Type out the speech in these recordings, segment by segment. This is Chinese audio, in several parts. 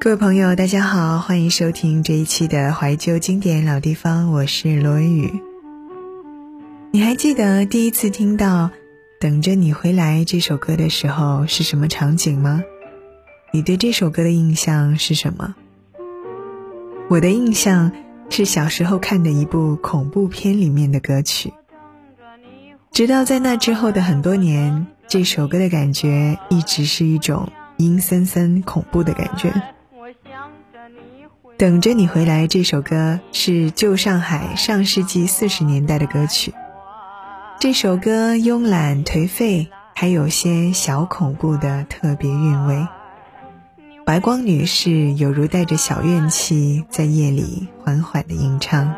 各位朋友，大家好，欢迎收听这一期的怀旧经典老地方，我是罗文宇。你还记得第一次听到《等着你回来》这首歌的时候是什么场景吗？你对这首歌的印象是什么？我的印象是小时候看的一部恐怖片里面的歌曲，直到在那之后的很多年，这首歌的感觉一直是一种阴森森、恐怖的感觉。等着你回来这首歌是旧上海上世纪四十年代的歌曲。这首歌慵懒颓废，还有些小恐怖的特别韵味。白光女士有如带着小怨气，在夜里缓缓的吟唱。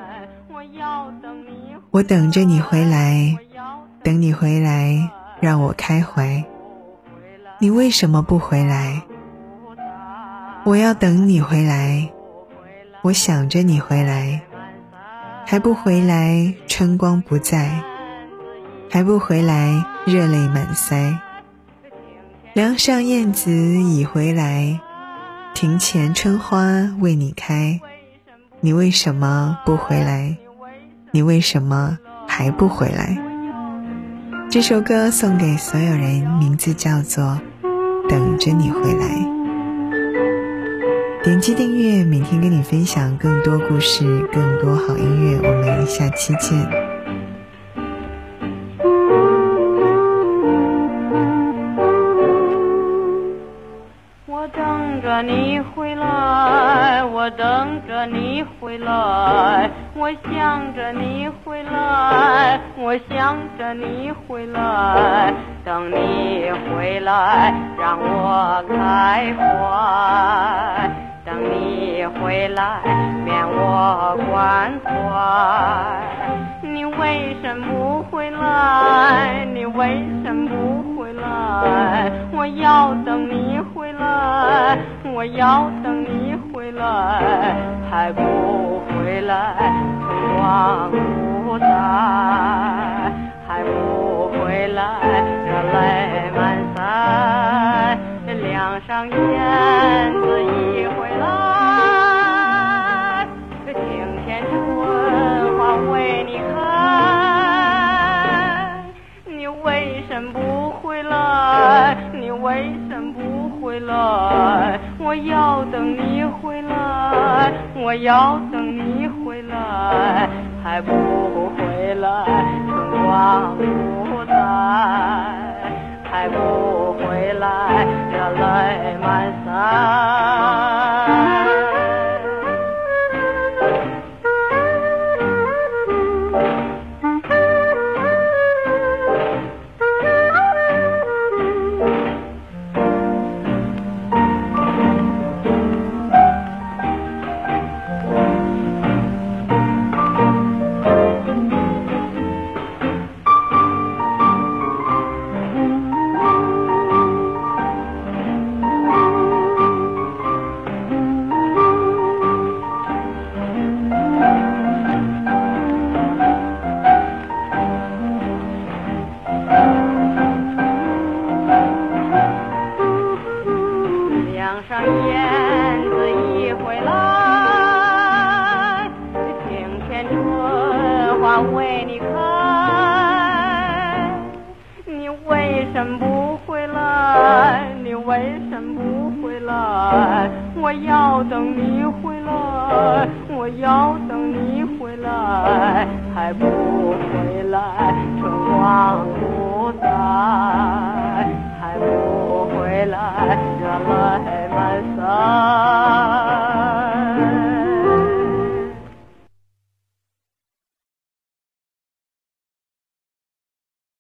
我等着你回来，等你回来，让我开怀。你为什么不回来？我要等你回来。我想着你回来，还不回来，春光不在；还不回来，热泪满腮。梁上燕子已回来，庭前春花为你开。你为什么不回来？你为什么还不回来？这首歌送给所有人，名字叫做《等着你回来》。点击订阅，每天跟你分享更多故事，更多好音乐。我们下期见。我等着你回来，我等着你回来，我想着你回来，我想着你回来，等你回来，让我开怀。回来，免我关怀。你为什么不回来？你为什么不回来？我要等你回来，我要等你回来，还不回来，春光不再，还不回来，热泪满腮，梁上燕子一回。我要等你回来，还不回来，春光不再，还不回来，热泪满腮。上燕子一回来，庭前春花为你开，你为什么不回来？你为什么不回来？我要等你回来，我要等你回来，还不回来。